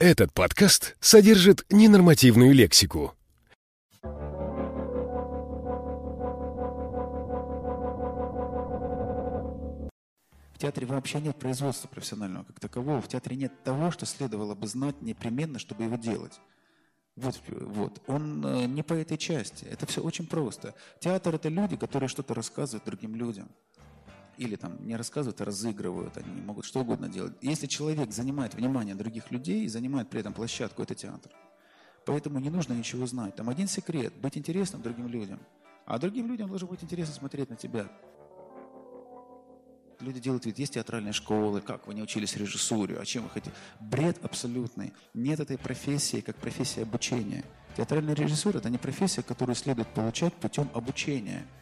Этот подкаст содержит ненормативную лексику. В театре вообще нет производства профессионального как такового. В театре нет того, что следовало бы знать непременно, чтобы его делать. Вот, вот. Он э, не по этой части. Это все очень просто. Театр – это люди, которые что-то рассказывают другим людям или там не рассказывают, а разыгрывают, они могут что угодно делать. Если человек занимает внимание других людей и занимает при этом площадку, это театр. Поэтому не нужно ничего знать. Там один секрет – быть интересным другим людям. А другим людям должно быть интересно смотреть на тебя. Люди делают вид, есть театральные школы, как вы не учились режиссуре, а чем вы хотите? Бред абсолютный. Нет этой профессии, как профессия обучения. Театральный режиссер – это не профессия, которую следует получать путем обучения –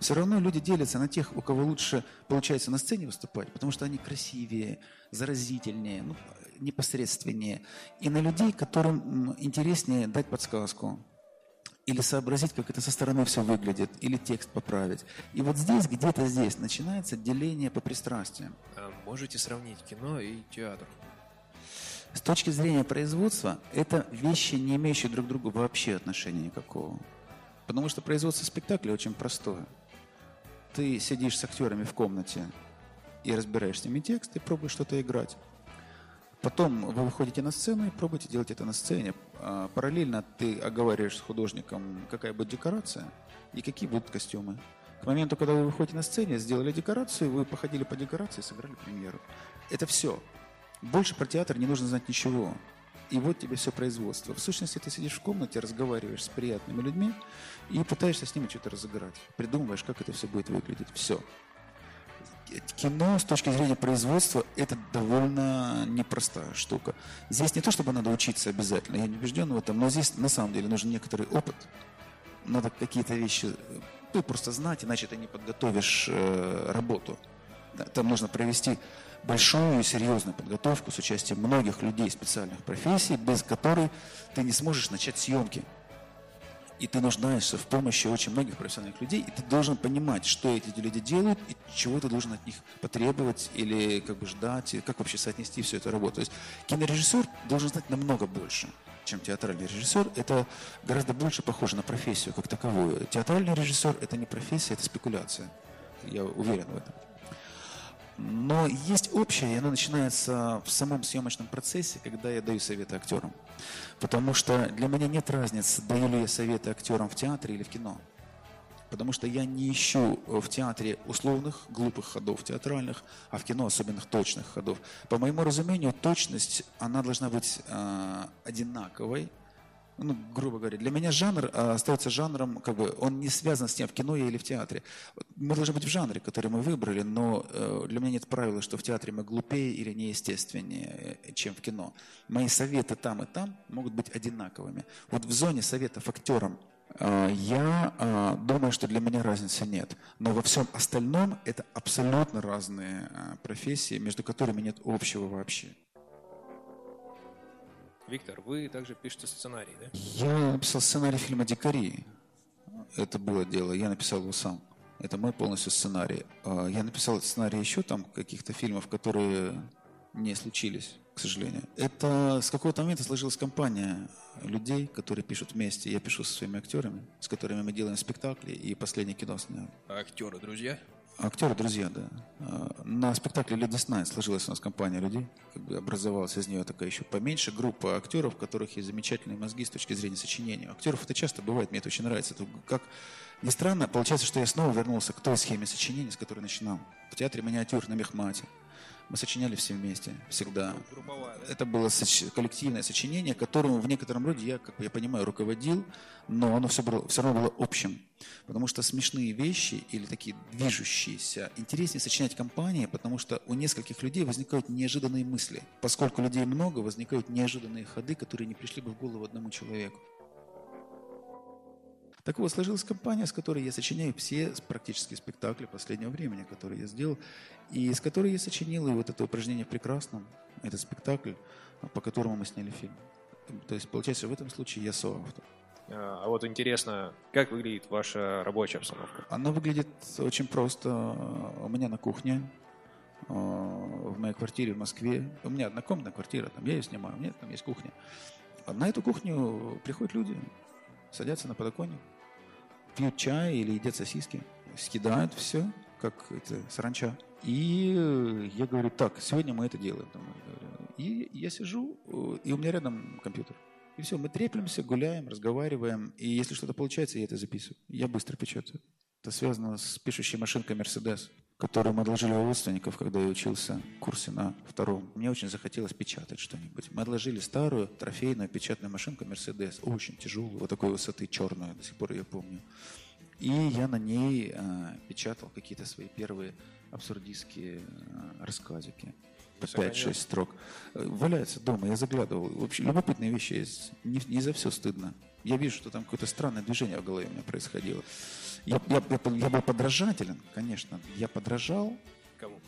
все равно люди делятся на тех, у кого лучше получается на сцене выступать, потому что они красивее, заразительнее, ну, непосредственнее. И на людей, которым интереснее дать подсказку или сообразить, как это со стороны все выглядит, или текст поправить. И вот здесь, где-то здесь, начинается деление по пристрастиям. А можете сравнить кино и театр? С точки зрения производства, это вещи, не имеющие друг к другу вообще отношения никакого. Потому что производство спектакля очень простое ты сидишь с актерами в комнате и разбираешь с ними текст, и пробуешь что-то играть. Потом вы выходите на сцену и пробуете делать это на сцене. А, параллельно ты оговариваешь с художником, какая будет декорация и какие будут костюмы. К моменту, когда вы выходите на сцене, сделали декорацию, вы походили по декорации, сыграли премьеру. Это все. Больше про театр не нужно знать ничего. И вот тебе все производство. В сущности, ты сидишь в комнате, разговариваешь с приятными людьми и пытаешься с ними что-то разыграть. Придумываешь, как это все будет выглядеть. Все. Кино с точки зрения производства это довольно непростая штука. Здесь не то, чтобы надо учиться обязательно, я не убежден в этом, но здесь на самом деле нужен некоторый опыт. Надо какие-то вещи ну, просто знать, иначе ты не подготовишь э, работу. Там нужно провести большую и серьезную подготовку с участием многих людей специальных профессий, без которой ты не сможешь начать съемки. И ты нуждаешься в помощи очень многих профессиональных людей, и ты должен понимать, что эти люди делают, и чего ты должен от них потребовать или как бы ждать, и как вообще соотнести всю эту работу. То есть кинорежиссер должен знать намного больше, чем театральный режиссер. Это гораздо больше похоже на профессию как таковую. Театральный режиссер – это не профессия, это спекуляция. Я уверен в этом. Но есть общее, и оно начинается в самом съемочном процессе, когда я даю советы актерам. Потому что для меня нет разницы, даю ли я советы актерам в театре или в кино. Потому что я не ищу в театре условных, глупых ходов театральных, а в кино особенных точных ходов. По моему разумению, точность, она должна быть э, одинаковой, ну, грубо говоря, для меня жанр а, остается жанром, как бы, он не связан с тем, в кино я или в театре. Мы должны быть в жанре, который мы выбрали, но э, для меня нет правила, что в театре мы глупее или неестественнее, э, чем в кино. Мои советы там и там могут быть одинаковыми. Вот в зоне советов актерам э, я думаю, что для меня разницы нет. Но во всем остальном это абсолютно разные профессии, между которыми нет общего вообще. Виктор, вы также пишете сценарий, да? Я написал сценарий фильма «Дикари». Это было дело, я написал его сам. Это мой полностью сценарий. А, я написал сценарий еще там каких-то фильмов, которые не случились, к сожалению. Это с какого-то момента сложилась компания людей, которые пишут вместе. Я пишу со своими актерами, с которыми мы делаем спектакли и последнее кино сняли. А актеры друзья? Актеры, друзья, да. А, на спектакле Ladies Night сложилась у нас компания людей. Как бы образовалась из нее такая еще поменьше группа актеров, у которых есть замечательные мозги с точки зрения сочинения. актеров это часто бывает, мне это очень нравится. Это как ни странно, получается, что я снова вернулся к той схеме сочинения, с которой начинал. В театре миниатюр на Мехмате. Мы сочиняли все вместе, всегда. Групповая, да? Это было соч... коллективное сочинение, которым в некотором роде я, как я понимаю, руководил, но оно все, было, все равно было общим. Потому что смешные вещи или такие движущиеся интереснее сочинять компании, потому что у нескольких людей возникают неожиданные мысли. Поскольку людей много, возникают неожиданные ходы, которые не пришли бы в голову одному человеку. Так вот, сложилась компания, с которой я сочиняю все практически спектакли последнего времени, которые я сделал, и с которой я сочинил и вот это упражнение в прекрасном, этот спектакль, по которому мы сняли фильм. То есть, получается, в этом случае я соавтор. А, а вот интересно, как выглядит ваша рабочая обстановка? Она выглядит очень просто. У меня на кухне э, в моей квартире в Москве. У меня однокомнатная квартира, там я ее снимаю, у меня там есть кухня. На эту кухню приходят люди, садятся на подоконник, пьют чай или едят сосиски, съедают все, как это, саранча. И э, я говорю, так, сегодня мы это делаем. И я сижу, э, и у меня рядом компьютер. И все, мы треплемся, гуляем, разговариваем. И если что-то получается, я это записываю. Я быстро печатаю. Это связано с пишущей машинкой Mercedes, которую мы отложили у родственников, когда я учился в курсе на втором. Мне очень захотелось печатать что-нибудь. Мы отложили старую трофейную печатную машинку Mercedes, очень тяжелую, вот такой высоты, черную, до сих пор ее помню. И я на ней э, печатал какие-то свои первые абсурдистские э, рассказики. По Сохранил? 5-6 строк. Э, Валяется дома, я заглядывал. Вообще, любопытные вещи есть. Не, не за все стыдно. Я вижу, что там какое-то странное движение в голове у меня происходило. Я, я, я, я был подражателен, конечно. Я подражал Кому?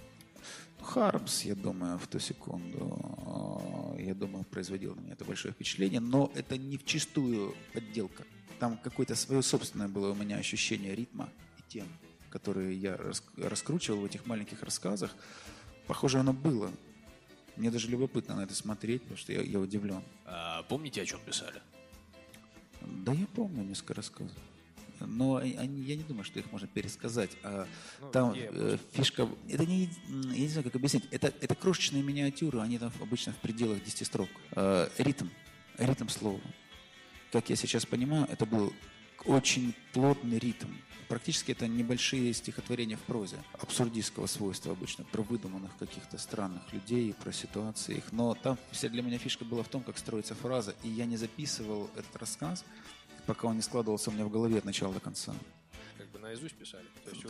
Хармс, я думаю, в ту секунду, э, я думаю, производил на меня это большое впечатление, но это не в чистую подделка. Там какое-то свое собственное было у меня ощущение ритма и тем, которые я рас- раскручивал в этих маленьких рассказах. Похоже, оно было. Мне даже любопытно на это смотреть, потому что я, я удивлен. А помните, о чем писали? Да я помню несколько рассказов. Но они- они- я не думаю, что их можно пересказать. А Ну, там э, фишка... Это не... Я не знаю, как объяснить. Это, это крошечные миниатюры, они там обычно в пределах 10 строк. Э, ритм. Ритм слова. Как я сейчас понимаю, это был очень плотный ритм. Практически это небольшие стихотворения в прозе. Абсурдистского свойства обычно. Про выдуманных каких-то странных людей, про ситуации их. Но там вся для меня фишка была в том, как строится фраза. И я не записывал этот рассказ, пока он не складывался у меня в голове от начала до конца. Как бы наизусть писали?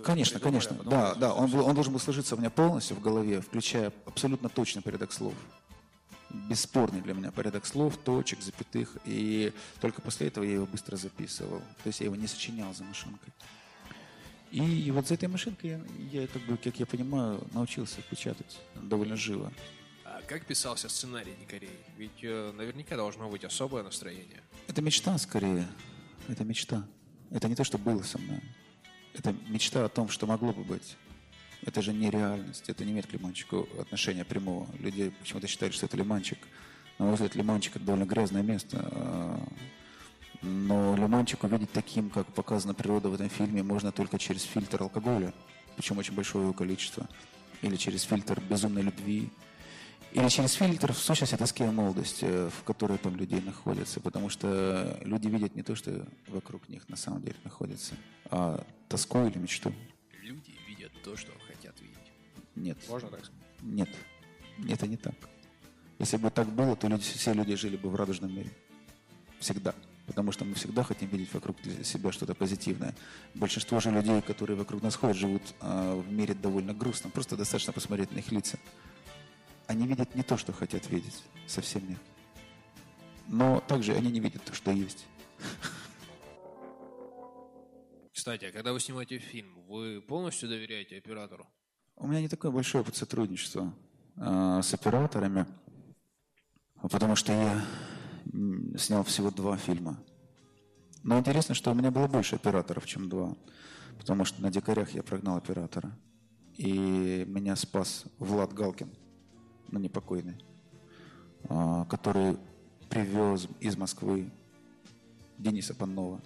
Конечно, конечно. а Да, да. Он, был- он должен был сложиться у меня полностью в голове, включая абсолютно точный порядок слов. Бесспорный для меня порядок слов, точек, запятых. И только после этого я его быстро записывал. То есть я его не сочинял за машинкой. И вот за этой машинкой я, я как бы, как я понимаю, научился печатать довольно живо. А как писался сценарий Дикарей? Ведь э, наверняка должно быть особое настроение. Это мечта скорее. Это мечта. Это не то, что было со мной. Это мечта о том, что могло бы быть. Это же не реальность. Это не имеет к лимончику отношения прямого. Люди почему-то считают, что это лимончик. На мой взгляд, лимончик – это довольно грязное место. А, Но лимончик увидеть таким, как показана природа в этом фильме, можно только через фильтр алкоголя. Причем очень большое его количество. Или через фильтр безумной любви. Или через фильтр, в сущности, тоски о молодости, э, в которой там людей находятся. Потому что люди видят не то, что вокруг них на самом деле находится, а тоску или мечту. Люди видят то, что. Нет. Можно так сказать? Нет. Это не так. Если бы так было, то люди, все люди жили бы в радужном мире. Всегда. Потому что мы всегда хотим видеть вокруг себя что-то позитивное. Большинство же людей, которые вокруг нас ходят, живут а, в мире довольно грустно. Просто достаточно посмотреть на их лица. Они видят не то, что хотят видеть. Совсем нет. Но также они не видят то, что есть. Кстати, а когда вы снимаете фильм, вы полностью доверяете оператору? У меня не такое большое опыт сотрудничества а, с операторами, потому что я снял всего два фильма. Но интересно, что у меня было больше операторов, чем два. Потому что на «Дикарях» я прогнал оператора. И меня спас Влад Галкин, ну не покойный, а, который привез из Москвы Дениса Паннова,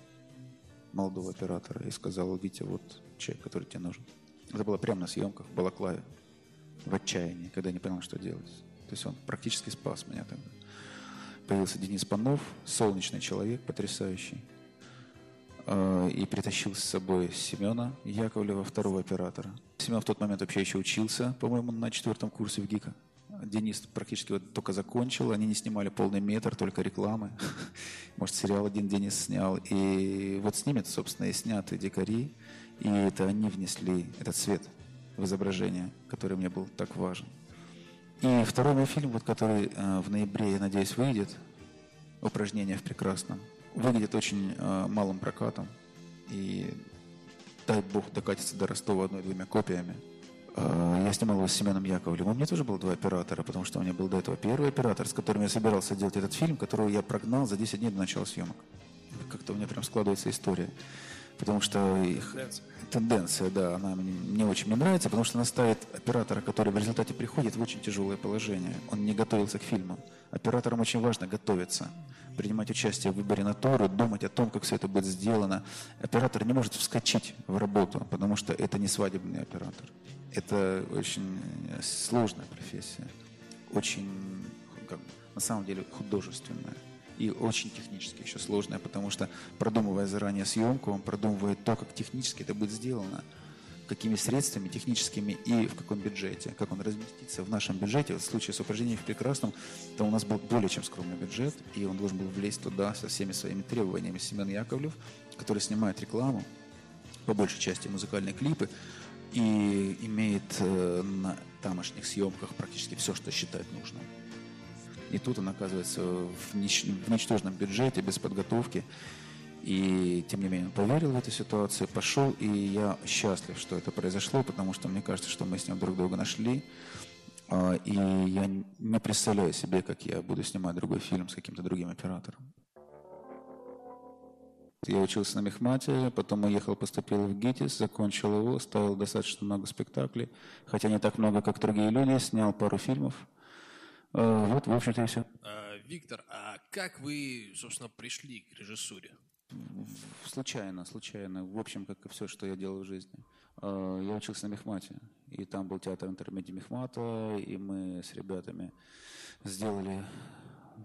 молодого оператора, и сказал, Витя, вот человек, который тебе нужен. Это было прямо на съемках в Балаклаве, в отчаянии, когда я не понял, что делать. То есть он практически спас меня тогда. Появился Денис Панов, солнечный человек, потрясающий. Э, И притащил с собой Семена Яковлева, второго оператора. Семен в тот момент вообще еще учился, по-моему, на четвертом курсе в ГИКа. Денис практически вот только закончил, они не снимали полный метр, только рекламы. Может, сериал один Денис снял. И вот с ними, собственно, и сняты дикари. И это они внесли этот свет в изображение, который мне был так важен. И второй мой фильм, вот, который э, в ноябре, я надеюсь, выйдет, «Упражнение в прекрасном», выглядит очень э, малым прокатом. И дай бог докатится до Ростова одной-двумя копиями. Э, Я снимал его с Семеном Яковлевым. У меня тоже было два оператора, потому что у меня был до этого первый оператор, с которым я собирался делать этот фильм, которого я прогнал за 10 дней до начала съемок. Как-то у меня прям складывается история. Потому что их Тенденция. да, она мне не очень мне нравится, потому что она ставит оператора, который в результате приходит в очень тяжелое положение. Он не готовился к фильму. Операторам очень важно готовиться, принимать участие в выборе натуры, думать о том, как все это будет сделано. Оператор не может вскочить в работу, потому что это не свадебный оператор. Это очень сложная профессия, очень, как, на самом деле, художественная и очень технически еще сложная, потому что продумывая заранее съемку, он продумывает то, как технически это будет сделано, какими средствами техническими и в каком бюджете, как он разместится в нашем бюджете. В случае с упражнением в прекрасном, то у нас был более чем скромный бюджет, и он должен был влезть туда со всеми своими требованиями. Семен Яковлев, который снимает рекламу, по большей части музыкальные клипы, и имеет э, на тамошних съемках практически все, что считает нужным. И тут он оказывается в, нич- в ничтожном бюджете, без подготовки. И тем не менее он поверил в эту ситуацию, пошел, и я счастлив, что это произошло, потому что мне кажется, что мы с ним друг друга нашли. А, И я не представляю себе, как я буду снимать другой фильм с каким-то другим оператором. Я учился на Мехмате, потом уехал, поступил в ГИТИС, закончил его, ставил достаточно много спектаклей, хотя не так много, как другие люди, снял пару фильмов. Э, Вот, в общем-то, и все. А, Виктор, а как вы, собственно, пришли к режиссуре? Случайно, случайно. В общем, как и все, что я делал в жизни. Э, Я учился на Мехмате, и там был театр интермедии Мехмата, и мы с ребятами сделали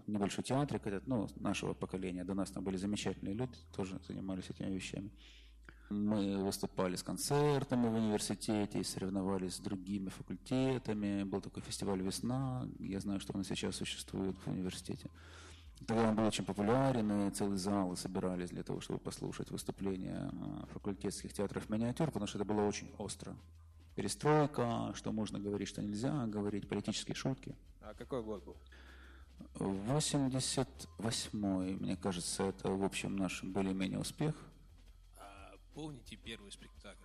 небольшой театрик этот, ну, нашего поколения. До нас там были замечательные люди, тоже занимались этими вещами. Мы выступали с концертами в университете, и соревновались с другими факультетами. Был такой фестиваль «Весна». Я знаю, что он сейчас существует в университете. Тогда он был очень популярен, и целые залы собирались для того, чтобы послушать выступления э, факультетских театров миниатюр, потому что это было очень остро. Перестройка, что можно говорить, что нельзя говорить, политические шутки. А какой год был? 88-й, мне кажется, это, в общем, наш более-менее успех. Помните первый спектакль?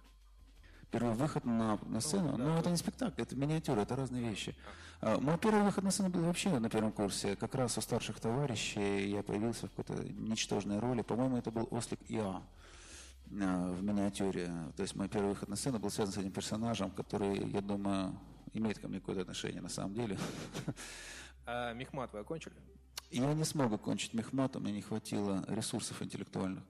Первый выход на, на сцену, да, ну, да. это не спектакль, это миниатюра, это разные вещи. А, Мой первый выход на сцену был вообще на первом курсе. Как раз у старших товарищей я появился в какой-то ничтожной роли. По-моему, это был Ослик Иа а, в миниатюре. То есть мой первый выход на сцену был связан с этим персонажем, который, я думаю, имеет ко мне какое-то отношение на самом деле. А Мехмат вы окончили? Я не смог окончить мехмат, у меня не хватило ресурсов интеллектуальных.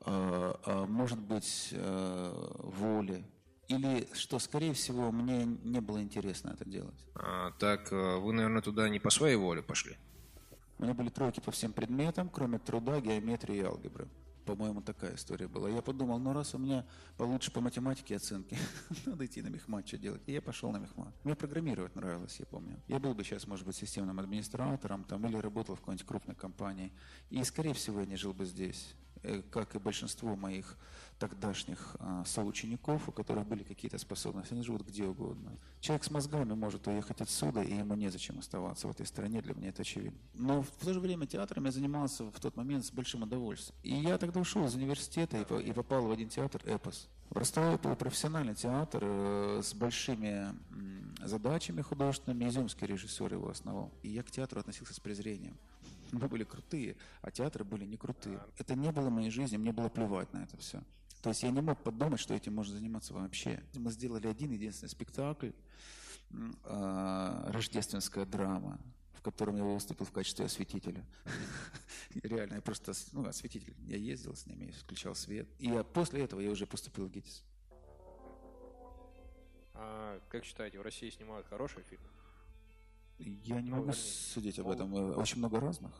А, а, Может быть, э, воли. Или, что, скорее всего, мне не было интересно это делать. А, так, э, вы, наверное, туда не по своей воле пошли. У меня были тройки по всем предметам, кроме труда, геометрии и алгебры. По-моему, такая история была. Я подумал, ну раз у меня получше по математике оценки, надо идти на мехмат, что делать. И я пошел на мехмат. Мне программировать нравилось, я помню. Я был бы сейчас, может быть, системным администратором там, или работал в какой-нибудь крупной компании. И, скорее всего, я не жил бы здесь, э, как и большинство моих тогдашних а, соучеников, у которых были какие-то способности. Они живут где угодно. Человек с мозгами может уехать отсюда, и ему незачем оставаться в этой стране, для меня это очевидно. Но в то же время театром я занимался в тот момент с большим удовольствием. И я тогда ушел из университета и, и попал в один театр «Эпос». В Ростове был профессиональный театр э, с большими задачами художественными. Изюмский режиссер его основал. И я к театру относился с презрением. Мы были крутые, а театры были не крутые. Это не было моей жизни, мне было плевать на это все. То есть я не мог подумать, что этим можно заниматься вообще. Мы сделали один единственный спектакль, а, рождественская драма, в котором я выступил в качестве осветителя. Реально, я просто ну, осветитель. Я ездил с ними, включал свет. И я- после этого я уже поступил в ГИТИС. А как считаете, в России снимают хорошие фильмы? Я не Ну, могу судить об этом. э, Очень много разных.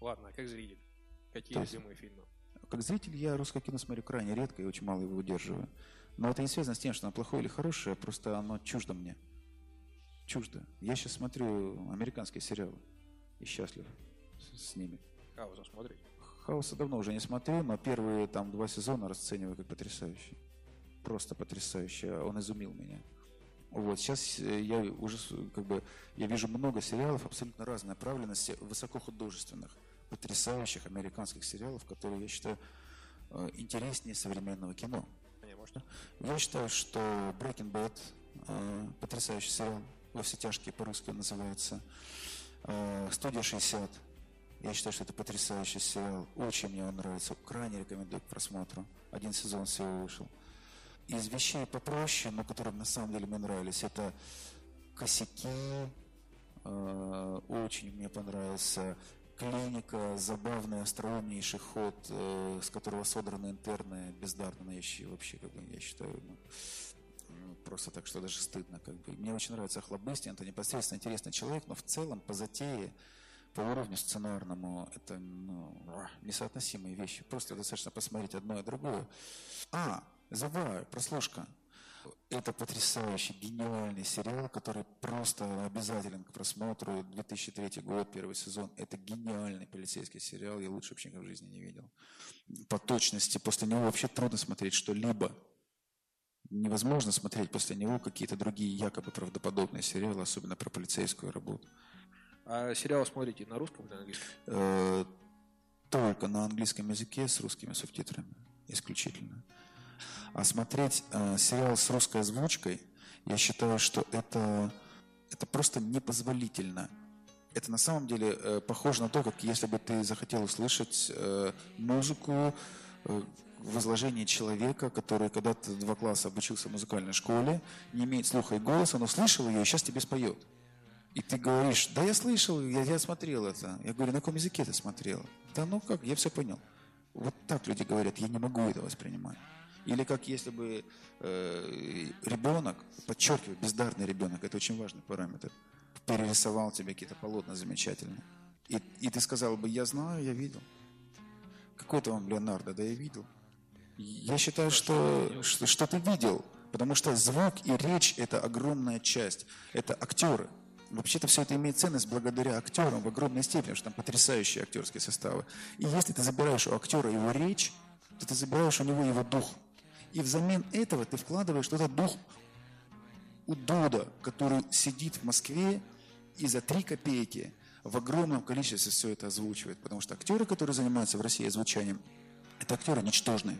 Ладно, а как зритель? Какие любимые фильмы? Как зритель я русское кино смотрю крайне редко и очень мало его выдерживаю. Но это не связано с тем, что оно плохое или хорошее, просто оно чуждо мне. Чуждо. Я сейчас смотрю американские сериалы и счастлив с, ними. Хаоса смотрите? Хаоса давно уже не смотрю, но первые там два сезона расцениваю как потрясающие. Просто потрясающе. Он изумил меня. Вот, сейчас э, я уже как бы я вижу много сериалов абсолютно разной направленности, высокохудожественных, потрясающих американских сериалов, которые я считаю э, интереснее современного кино. Я считаю, что Breaking Bad э, потрясающий сериал, во все тяжкие по-русски называется. Э, Студия 60 Я считаю, что это потрясающий сериал. Очень мне он нравится. Крайне рекомендую к просмотру. Один сезон всего вышел. Из вещей попроще, но которые на самом деле мне нравились, это косяки. Э, очень мне понравился клиника, забавный, остроумнейший ход, э, с которого содраны интерны, бездарно нающие вообще, как бы, я считаю, ну, ну, просто так, что даже стыдно. Как бы. Мне очень нравится Охлобыстин, это непосредственно интересный человек, но в целом по затее, по уровню сценарному, это ну, несоотносимые вещи. Просто достаточно посмотреть одно и другое. А, забываю, прослушка. Это потрясающий, гениальный сериал, который просто обязателен к просмотру. 2003 год, первый сезон. Это гениальный полицейский сериал. Я лучше вообще в жизни не видел. По точности, после него вообще трудно смотреть что-либо. Невозможно смотреть после него какие-то другие якобы правдоподобные сериалы, особенно про полицейскую работу. А сериал смотрите на русском или на английском? Э, только на английском языке с русскими субтитрами. Исключительно. А смотреть э, сериал с русской озвучкой, я считаю, что это, это просто непозволительно. Это на самом деле э, похоже на то, как если бы ты захотел услышать э, музыку э, в изложении человека, который когда-то два класса обучился в музыкальной школе, не имеет слуха и голоса, но слышал ее и сейчас тебе споет. И ты говоришь, да я слышал, я, я смотрел это. Я говорю, на каком языке ты смотрел? Да ну как, я все понял. Вот так люди говорят, я не могу это воспринимать. Или как если бы э, ребенок, подчеркиваю, бездарный ребенок, это очень важный параметр, перерисовал тебе какие-то полотна замечательные. И, и ты сказал бы, я знаю, я видел. Какой-то вам Леонардо, да я видел. Я считаю, что, что, что ты видел, потому что звук и речь – это огромная часть. Это актеры. Вообще-то все это имеет ценность благодаря актерам в огромной степени, потому что там потрясающие актерские составы. И если ты забираешь у актера его речь, то ты забираешь у него его дух. И взамен этого ты вкладываешь туда дух Удода, который сидит в Москве и за три копейки в огромном количестве все это озвучивает. Потому что актеры, которые занимаются в России озвучанием, это актеры ничтожные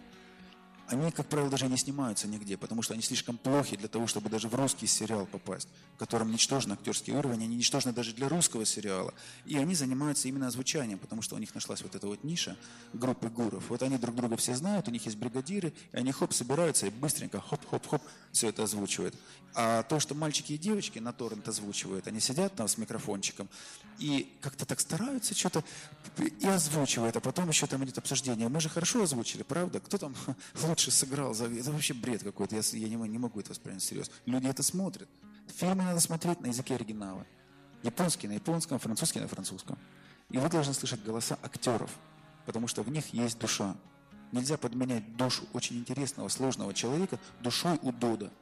они, как правило, даже не снимаются нигде, потому что они слишком плохи для того, чтобы даже в русский сериал попасть, в котором ничтожный актерский уровень, они ничтожны даже для русского сериала. И они занимаются именно озвучанием, потому что у них нашлась вот эта вот ниша группы гуров. Вот они друг друга все знают, у них есть бригадиры, и они хоп, собираются и быстренько хоп-хоп-хоп все это озвучивают. А то, что мальчики и девочки на торрент озвучивают, они сидят там с микрофончиком и как-то так стараются что-то и озвучивают, а потом еще там идет обсуждение. Мы же хорошо озвучили, правда? Кто там лучше сыграл? Это вообще бред какой-то. Я, я не, не могу это воспринять серьезно. Люди это смотрят. Фильмы надо смотреть на языке оригинала. Японский на японском, французский на французском. И вы должны слышать голоса актеров, потому что в них есть душа. Нельзя подменять душу очень интересного, сложного человека душой у Дода,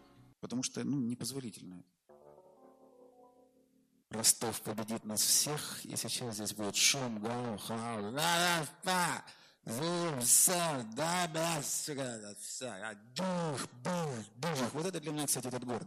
потому что ну, непозволительно. Ростов победит нас всех, и сейчас здесь будет шум, гал, хау, дух, дух, дух. Вот это для меня, кстати, этот город.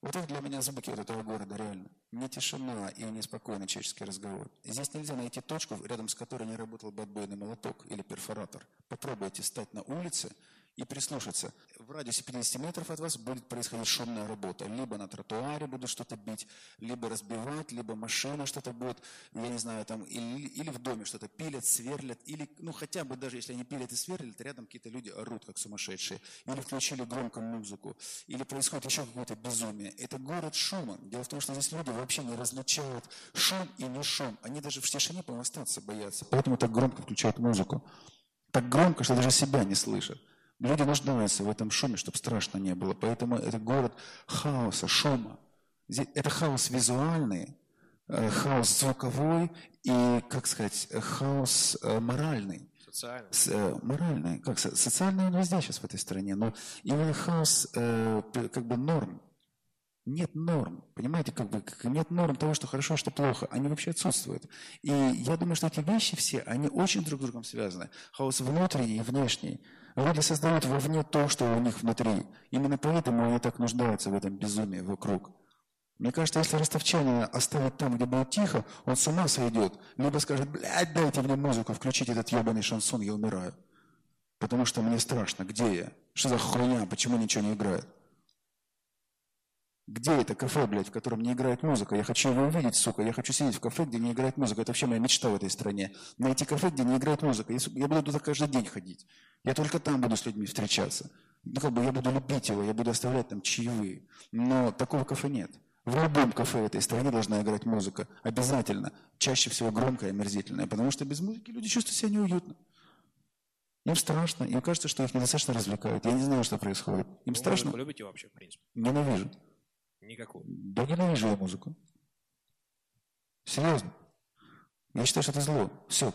Вот это для меня звуки вот этого города, реально. Не тишина и не спокойный человеческий разговор. Здесь нельзя найти точку, рядом с которой не работал бы отбойный молоток или перфоратор. Попробуйте стать на улице и прислушаться. В радиусе 50 метров от вас будет происходить шумная работа. Либо на тротуаре будут что-то бить, либо разбивать, либо машина что-то будет, я не знаю, там, или, или в доме что-то пилят, сверлят, или, ну, хотя бы даже если они пилят и сверлят, рядом какие-то люди орут, как сумасшедшие, или включили громко музыку, или происходит еще какое-то безумие. Это город шума. Дело в том, что здесь люди вообще не различают шум и не шум. Они даже в тишине, по остаться боятся. Поэтому так громко включают музыку. Так громко, что даже себя не слышат. Люди нуждаются в этом шуме, чтобы страшно не было. Поэтому это город хаоса, шума. Это хаос визуальный, э, хаос звуковой и, как сказать, хаос э, моральный. Социальный. С, э, моральный. Как, социальный он везде сейчас в этой стране, но именно хаос как бы норм. Нет норм, понимаете, как бы нет норм того, что хорошо, что плохо. Они вообще отсутствуют. И я думаю, что эти вещи все, они очень друг с другом связаны. Хаос внутренний и внешний. Люди создают вовне то, что у них внутри. Именно поэтому они так нуждаются в этом безумии вокруг. Мне кажется, если ростовчанина оставить там, где было тихо, он с ума сойдет. Либо скажет, блядь, дайте мне музыку, включите этот ебаный шансон, я умираю. Потому что мне страшно, где я? Что за хуйня, почему ничего не играет? Где это кафе, блядь, в котором не играет музыка? Я хочу его увидеть, сука. Я хочу сидеть в кафе, где не играет музыка. Это вообще моя мечта в этой стране. Найти кафе, где не играет музыка. Я, буду туда каждый день ходить. Я только там буду с людьми встречаться. Ну, как бы я буду любить его, я буду оставлять там чаевые. Но такого кафе нет. В любом кафе в этой стране должна играть музыка. Обязательно. Чаще всего громкая и омерзительная. Потому что без музыки люди чувствуют себя неуютно. Им страшно. Им кажется, что их недостаточно развлекают. Я не знаю, что происходит. Им Вы страшно. музыку любите вообще, в принципе? Ненавижу. Никакую. Да ненавижу я музыку. Серьезно. Я считаю, что это зло. Все.